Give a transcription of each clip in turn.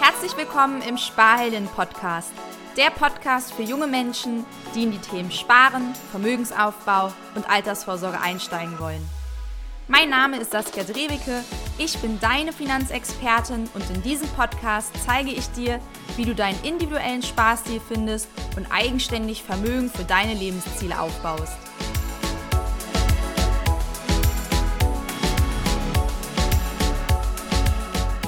Herzlich willkommen im Sparhelden Podcast. Der Podcast für junge Menschen, die in die Themen Sparen, Vermögensaufbau und Altersvorsorge einsteigen wollen. Mein Name ist Saskia Drewicke, ich bin deine Finanzexpertin und in diesem Podcast zeige ich dir, wie du deinen individuellen Sparstil findest und eigenständig Vermögen für deine Lebensziele aufbaust.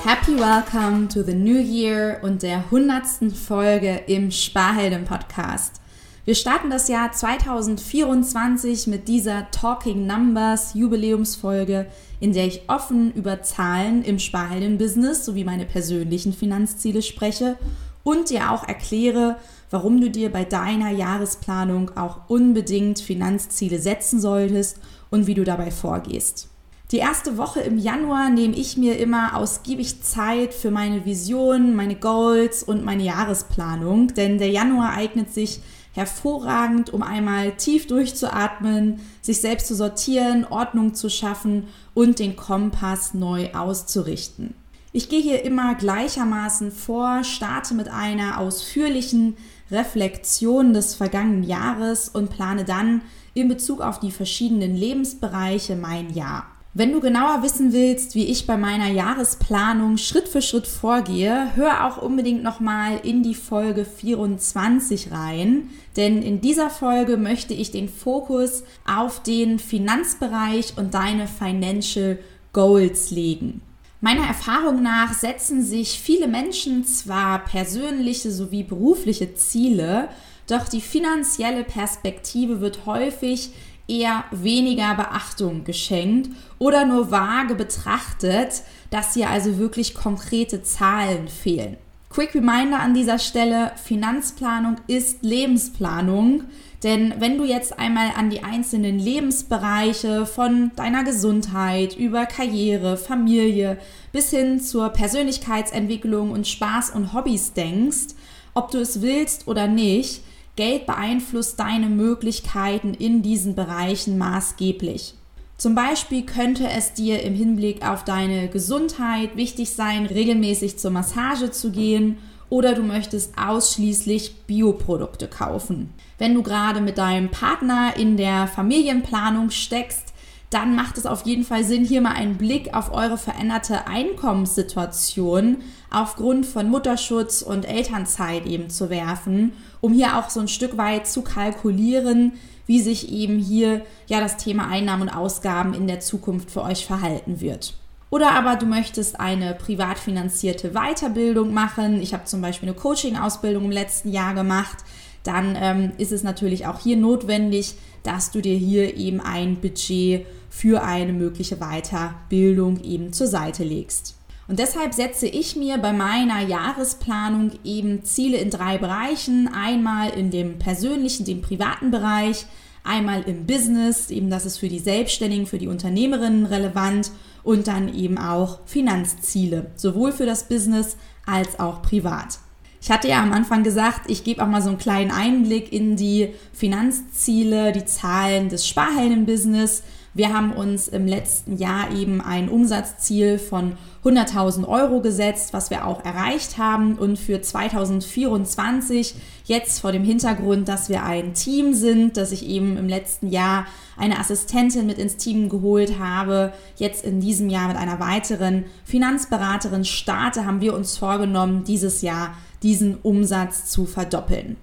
Happy Welcome to the New Year und der hundertsten Folge im Sparhelden Podcast. Wir starten das Jahr 2024 mit dieser Talking Numbers Jubiläumsfolge, in der ich offen über Zahlen im Sparhelden-Business sowie meine persönlichen Finanzziele spreche und dir auch erkläre, warum du dir bei deiner Jahresplanung auch unbedingt Finanzziele setzen solltest und wie du dabei vorgehst. Die erste Woche im Januar nehme ich mir immer ausgiebig Zeit für meine Visionen, meine Goals und meine Jahresplanung, denn der Januar eignet sich hervorragend, um einmal tief durchzuatmen, sich selbst zu sortieren, Ordnung zu schaffen und den Kompass neu auszurichten. Ich gehe hier immer gleichermaßen vor, starte mit einer ausführlichen Reflexion des vergangenen Jahres und plane dann in Bezug auf die verschiedenen Lebensbereiche mein Jahr. Wenn du genauer wissen willst, wie ich bei meiner Jahresplanung Schritt für Schritt vorgehe, hör auch unbedingt nochmal in die Folge 24 rein, denn in dieser Folge möchte ich den Fokus auf den Finanzbereich und deine Financial Goals legen. Meiner Erfahrung nach setzen sich viele Menschen zwar persönliche sowie berufliche Ziele, doch die finanzielle Perspektive wird häufig eher weniger Beachtung geschenkt oder nur vage betrachtet, dass hier also wirklich konkrete Zahlen fehlen. Quick Reminder an dieser Stelle, Finanzplanung ist Lebensplanung, denn wenn du jetzt einmal an die einzelnen Lebensbereiche von deiner Gesundheit über Karriere, Familie bis hin zur Persönlichkeitsentwicklung und Spaß und Hobbys denkst, ob du es willst oder nicht, Geld beeinflusst deine Möglichkeiten in diesen Bereichen maßgeblich. Zum Beispiel könnte es dir im Hinblick auf deine Gesundheit wichtig sein, regelmäßig zur Massage zu gehen oder du möchtest ausschließlich Bioprodukte kaufen. Wenn du gerade mit deinem Partner in der Familienplanung steckst, dann macht es auf jeden Fall Sinn, hier mal einen Blick auf eure veränderte Einkommenssituation aufgrund von Mutterschutz und Elternzeit eben zu werfen, um hier auch so ein Stück weit zu kalkulieren, wie sich eben hier ja das Thema Einnahmen und Ausgaben in der Zukunft für euch verhalten wird. Oder aber du möchtest eine privat finanzierte Weiterbildung machen. Ich habe zum Beispiel eine Coaching-Ausbildung im letzten Jahr gemacht. Dann ähm, ist es natürlich auch hier notwendig, dass du dir hier eben ein Budget für eine mögliche Weiterbildung eben zur Seite legst. Und deshalb setze ich mir bei meiner Jahresplanung eben Ziele in drei Bereichen. Einmal in dem persönlichen, dem privaten Bereich, einmal im Business, eben das ist für die Selbstständigen, für die Unternehmerinnen relevant und dann eben auch Finanzziele, sowohl für das Business als auch privat. Ich hatte ja am Anfang gesagt, ich gebe auch mal so einen kleinen Einblick in die Finanzziele, die Zahlen des Sparhelden-Business. Wir haben uns im letzten Jahr eben ein Umsatzziel von 100.000 Euro gesetzt, was wir auch erreicht haben. Und für 2024, jetzt vor dem Hintergrund, dass wir ein Team sind, dass ich eben im letzten Jahr eine Assistentin mit ins Team geholt habe, jetzt in diesem Jahr mit einer weiteren Finanzberaterin starte, haben wir uns vorgenommen, dieses Jahr diesen Umsatz zu verdoppeln.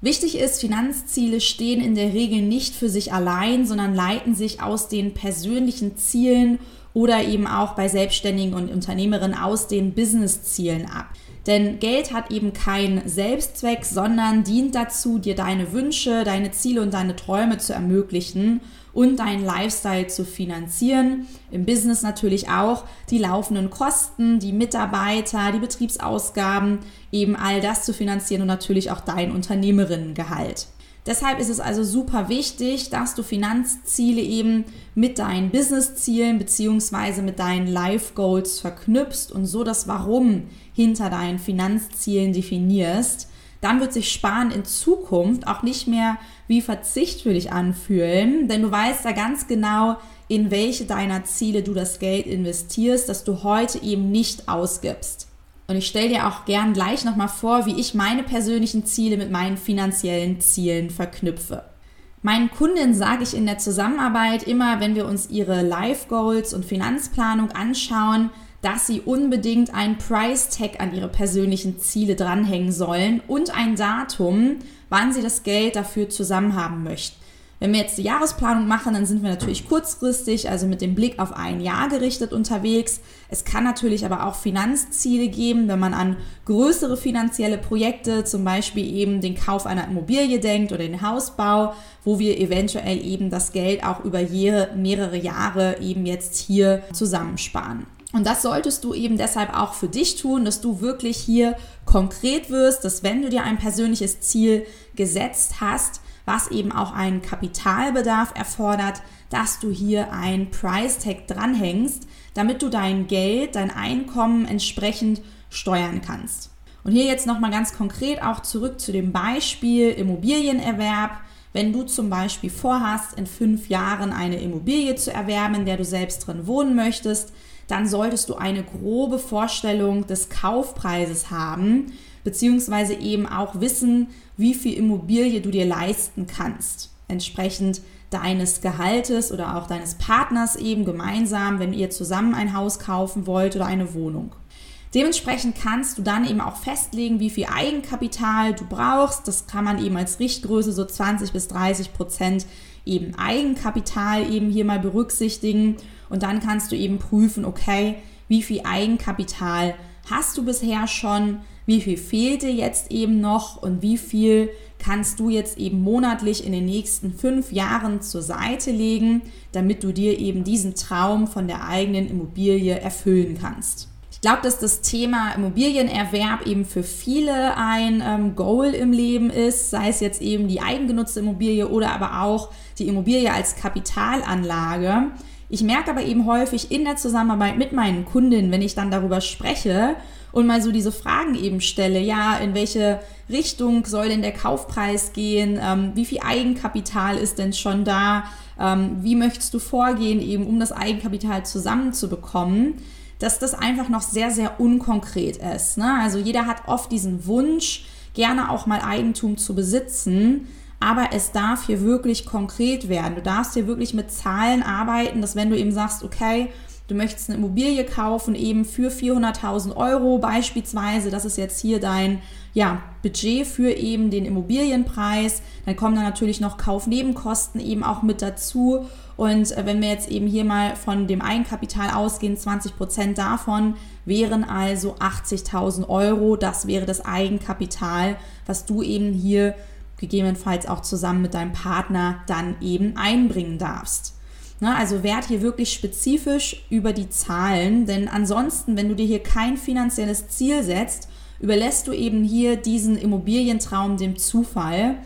Wichtig ist, Finanzziele stehen in der Regel nicht für sich allein, sondern leiten sich aus den persönlichen Zielen oder eben auch bei Selbstständigen und Unternehmerinnen aus den Businesszielen ab. Denn Geld hat eben keinen Selbstzweck, sondern dient dazu, dir deine Wünsche, deine Ziele und deine Träume zu ermöglichen und deinen Lifestyle zu finanzieren. Im Business natürlich auch die laufenden Kosten, die Mitarbeiter, die Betriebsausgaben, eben all das zu finanzieren und natürlich auch dein Unternehmerinnengehalt. Deshalb ist es also super wichtig, dass du Finanzziele eben mit deinen Businesszielen bzw. mit deinen Life Goals verknüpfst und so das Warum hinter deinen Finanzzielen definierst. Dann wird sich Sparen in Zukunft auch nicht mehr wie Verzicht für dich anfühlen, denn du weißt da ganz genau, in welche deiner Ziele du das Geld investierst, das du heute eben nicht ausgibst. Und ich stelle dir auch gern gleich nochmal vor, wie ich meine persönlichen Ziele mit meinen finanziellen Zielen verknüpfe. Meinen Kunden sage ich in der Zusammenarbeit immer, wenn wir uns ihre Life Goals und Finanzplanung anschauen, dass sie unbedingt ein Price Tag an ihre persönlichen Ziele dranhängen sollen und ein Datum, wann sie das Geld dafür zusammen haben möchten. Wenn wir jetzt die Jahresplanung machen, dann sind wir natürlich kurzfristig, also mit dem Blick auf ein Jahr gerichtet unterwegs. Es kann natürlich aber auch Finanzziele geben, wenn man an größere finanzielle Projekte, zum Beispiel eben den Kauf einer Immobilie denkt oder den Hausbau, wo wir eventuell eben das Geld auch über mehrere Jahre eben jetzt hier zusammensparen. Und das solltest du eben deshalb auch für dich tun, dass du wirklich hier konkret wirst, dass wenn du dir ein persönliches Ziel gesetzt hast, was eben auch einen Kapitalbedarf erfordert, dass du hier ein Price Tag dranhängst, damit du dein Geld, dein Einkommen entsprechend steuern kannst. Und hier jetzt nochmal ganz konkret auch zurück zu dem Beispiel Immobilienerwerb. Wenn du zum Beispiel vorhast, in fünf Jahren eine Immobilie zu erwerben, in der du selbst drin wohnen möchtest, dann solltest du eine grobe Vorstellung des Kaufpreises haben, beziehungsweise eben auch wissen, wie viel Immobilie du dir leisten kannst. Entsprechend deines Gehaltes oder auch deines Partners eben gemeinsam, wenn ihr zusammen ein Haus kaufen wollt oder eine Wohnung. Dementsprechend kannst du dann eben auch festlegen, wie viel Eigenkapital du brauchst. Das kann man eben als Richtgröße so 20 bis 30 Prozent eben Eigenkapital eben hier mal berücksichtigen. Und dann kannst du eben prüfen, okay, wie viel Eigenkapital hast du bisher schon? Wie viel fehlt dir jetzt eben noch und wie viel kannst du jetzt eben monatlich in den nächsten fünf Jahren zur Seite legen, damit du dir eben diesen Traum von der eigenen Immobilie erfüllen kannst. Ich glaube, dass das Thema Immobilienerwerb eben für viele ein ähm, Goal im Leben ist, sei es jetzt eben die eigengenutzte Immobilie oder aber auch die Immobilie als Kapitalanlage. Ich merke aber eben häufig in der Zusammenarbeit mit meinen Kundinnen, wenn ich dann darüber spreche und mal so diese Fragen eben stelle, ja, in welche Richtung soll denn der Kaufpreis gehen, ähm, wie viel Eigenkapital ist denn schon da, ähm, wie möchtest du vorgehen, eben um das Eigenkapital zusammenzubekommen, dass das einfach noch sehr, sehr unkonkret ist. Ne? Also jeder hat oft diesen Wunsch, gerne auch mal Eigentum zu besitzen, aber es darf hier wirklich konkret werden. Du darfst hier wirklich mit Zahlen arbeiten, dass wenn du eben sagst, okay, du möchtest eine Immobilie kaufen, eben für 400.000 Euro beispielsweise, das ist jetzt hier dein ja, Budget für eben den Immobilienpreis, dann kommen da natürlich noch Kaufnebenkosten eben auch mit dazu. Und äh, wenn wir jetzt eben hier mal von dem Eigenkapital ausgehen, 20 Prozent davon wären also 80.000 Euro. Das wäre das Eigenkapital, was du eben hier gegebenenfalls auch zusammen mit deinem Partner dann eben einbringen darfst. Ne, also werd hier wirklich spezifisch über die Zahlen, denn ansonsten, wenn du dir hier kein finanzielles Ziel setzt, überlässt du eben hier diesen Immobilientraum dem Zufall.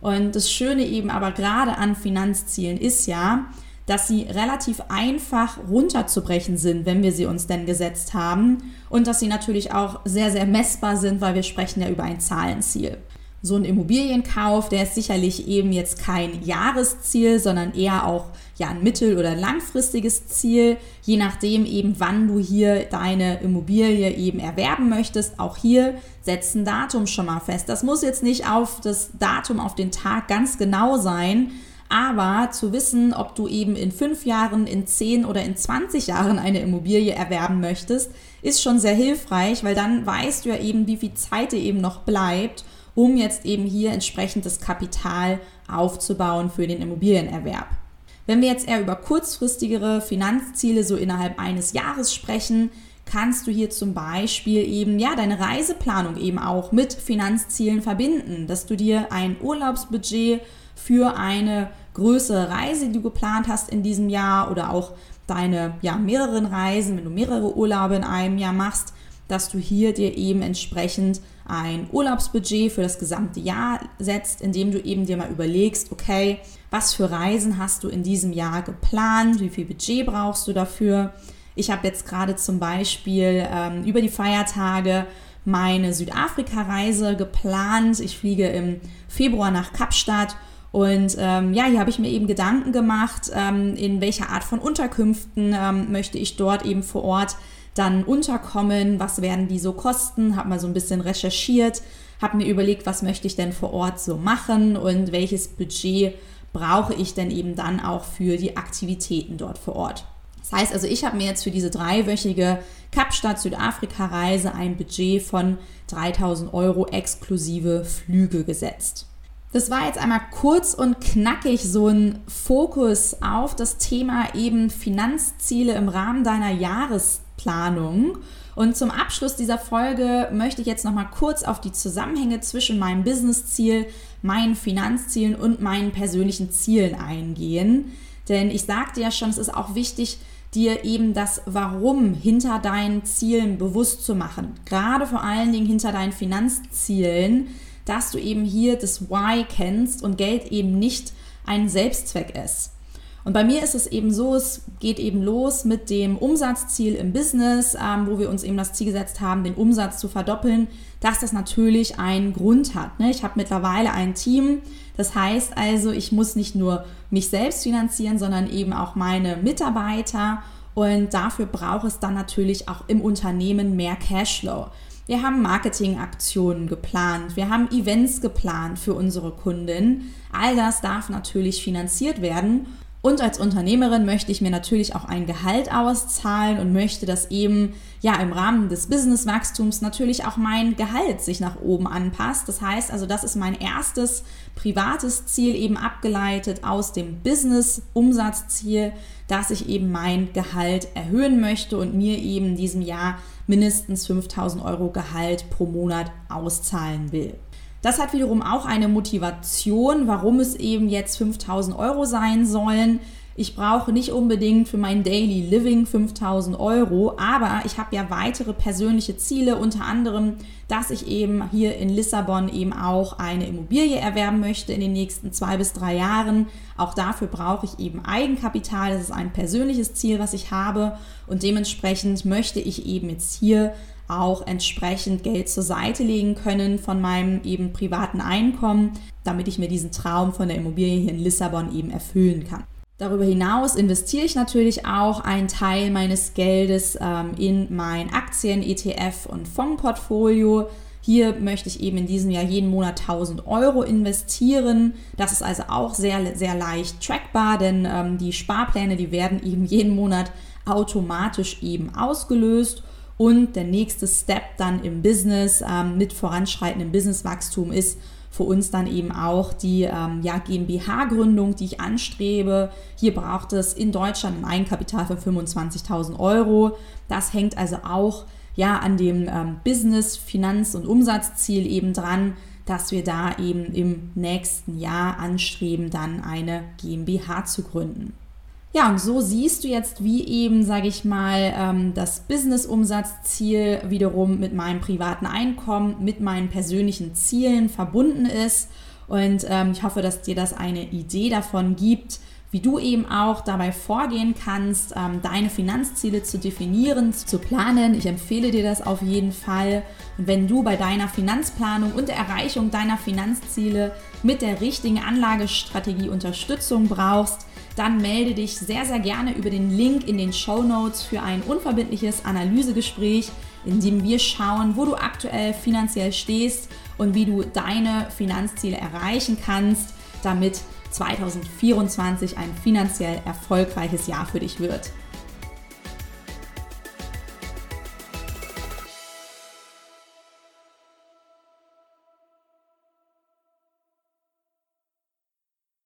Und das Schöne eben aber gerade an Finanzzielen ist ja, dass sie relativ einfach runterzubrechen sind, wenn wir sie uns denn gesetzt haben und dass sie natürlich auch sehr, sehr messbar sind, weil wir sprechen ja über ein Zahlenziel so ein Immobilienkauf, der ist sicherlich eben jetzt kein Jahresziel, sondern eher auch ja ein mittel- oder langfristiges Ziel, je nachdem eben, wann du hier deine Immobilie eben erwerben möchtest. Auch hier setzen Datum schon mal fest. Das muss jetzt nicht auf das Datum, auf den Tag ganz genau sein, aber zu wissen, ob du eben in fünf Jahren, in zehn oder in 20 Jahren eine Immobilie erwerben möchtest, ist schon sehr hilfreich, weil dann weißt du ja eben, wie viel Zeit dir eben noch bleibt um jetzt eben hier entsprechend das Kapital aufzubauen für den Immobilienerwerb. Wenn wir jetzt eher über kurzfristigere Finanzziele so innerhalb eines Jahres sprechen, kannst du hier zum Beispiel eben ja deine Reiseplanung eben auch mit Finanzzielen verbinden, dass du dir ein Urlaubsbudget für eine größere Reise, die du geplant hast in diesem Jahr oder auch deine ja mehreren Reisen, wenn du mehrere Urlaube in einem Jahr machst, dass du hier dir eben entsprechend ein Urlaubsbudget für das gesamte Jahr setzt, indem du eben dir mal überlegst, okay, was für Reisen hast du in diesem Jahr geplant, wie viel Budget brauchst du dafür. Ich habe jetzt gerade zum Beispiel ähm, über die Feiertage meine Südafrika-Reise geplant. Ich fliege im Februar nach Kapstadt Und ähm, ja, hier habe ich mir eben Gedanken gemacht, ähm, in welcher Art von Unterkünften ähm, möchte ich dort eben vor Ort dann unterkommen, was werden die so kosten, habe mal so ein bisschen recherchiert, habe mir überlegt, was möchte ich denn vor Ort so machen und welches Budget brauche ich denn eben dann auch für die Aktivitäten dort vor Ort. Das heißt also, ich habe mir jetzt für diese dreiwöchige Kapstadt Südafrika-Reise ein Budget von 3000 Euro exklusive Flüge gesetzt. Das war jetzt einmal kurz und knackig so ein Fokus auf das Thema eben Finanzziele im Rahmen deiner Jahresplanung. Und zum Abschluss dieser Folge möchte ich jetzt noch mal kurz auf die Zusammenhänge zwischen meinem Businessziel, meinen Finanzzielen und meinen persönlichen Zielen eingehen. Denn ich sagte ja schon, es ist auch wichtig, dir eben das Warum hinter deinen Zielen bewusst zu machen. Gerade vor allen Dingen hinter deinen Finanzzielen dass du eben hier das Why kennst und Geld eben nicht ein Selbstzweck ist. Und bei mir ist es eben so, es geht eben los mit dem Umsatzziel im Business, ähm, wo wir uns eben das Ziel gesetzt haben, den Umsatz zu verdoppeln, dass das natürlich einen Grund hat. Ne? Ich habe mittlerweile ein Team, das heißt also, ich muss nicht nur mich selbst finanzieren, sondern eben auch meine Mitarbeiter. Und dafür braucht es dann natürlich auch im Unternehmen mehr Cashflow. Wir haben Marketingaktionen geplant, wir haben Events geplant für unsere Kunden. All das darf natürlich finanziert werden. Und als Unternehmerin möchte ich mir natürlich auch ein Gehalt auszahlen und möchte, dass eben ja im Rahmen des Businesswachstums natürlich auch mein Gehalt sich nach oben anpasst. Das heißt also, das ist mein erstes privates Ziel eben abgeleitet aus dem Business-Umsatzziel, dass ich eben mein Gehalt erhöhen möchte und mir eben in diesem Jahr mindestens 5000 Euro Gehalt pro Monat auszahlen will. Das hat wiederum auch eine Motivation, warum es eben jetzt 5000 Euro sein sollen. Ich brauche nicht unbedingt für mein Daily Living 5000 Euro, aber ich habe ja weitere persönliche Ziele, unter anderem, dass ich eben hier in Lissabon eben auch eine Immobilie erwerben möchte in den nächsten zwei bis drei Jahren. Auch dafür brauche ich eben Eigenkapital. Das ist ein persönliches Ziel, was ich habe und dementsprechend möchte ich eben jetzt hier auch entsprechend Geld zur Seite legen können von meinem eben privaten Einkommen, damit ich mir diesen Traum von der Immobilie hier in Lissabon eben erfüllen kann. Darüber hinaus investiere ich natürlich auch einen Teil meines Geldes ähm, in mein Aktien, ETF und Fondsportfolio. Hier möchte ich eben in diesem Jahr jeden Monat 1000 Euro investieren. Das ist also auch sehr, sehr leicht trackbar, denn ähm, die Sparpläne, die werden eben jeden Monat automatisch eben ausgelöst. Und der nächste Step dann im Business ähm, mit voranschreitendem Businesswachstum ist, für uns dann eben auch die ähm, ja, GmbH-Gründung, die ich anstrebe. Hier braucht es in Deutschland ein Eigenkapital von 25.000 Euro. Das hängt also auch ja, an dem ähm, Business-, Finanz- und Umsatzziel eben dran, dass wir da eben im nächsten Jahr anstreben, dann eine GmbH zu gründen. Ja, und so siehst du jetzt, wie eben, sage ich mal, ähm, das Business-Umsatzziel wiederum mit meinem privaten Einkommen, mit meinen persönlichen Zielen verbunden ist. Und ähm, ich hoffe, dass dir das eine Idee davon gibt, wie du eben auch dabei vorgehen kannst, ähm, deine Finanzziele zu definieren, zu planen. Ich empfehle dir das auf jeden Fall. Und wenn du bei deiner Finanzplanung und der Erreichung deiner Finanzziele mit der richtigen Anlagestrategie Unterstützung brauchst, dann melde dich sehr, sehr gerne über den Link in den Show Notes für ein unverbindliches Analysegespräch, in dem wir schauen, wo du aktuell finanziell stehst und wie du deine Finanzziele erreichen kannst, damit 2024 ein finanziell erfolgreiches Jahr für dich wird.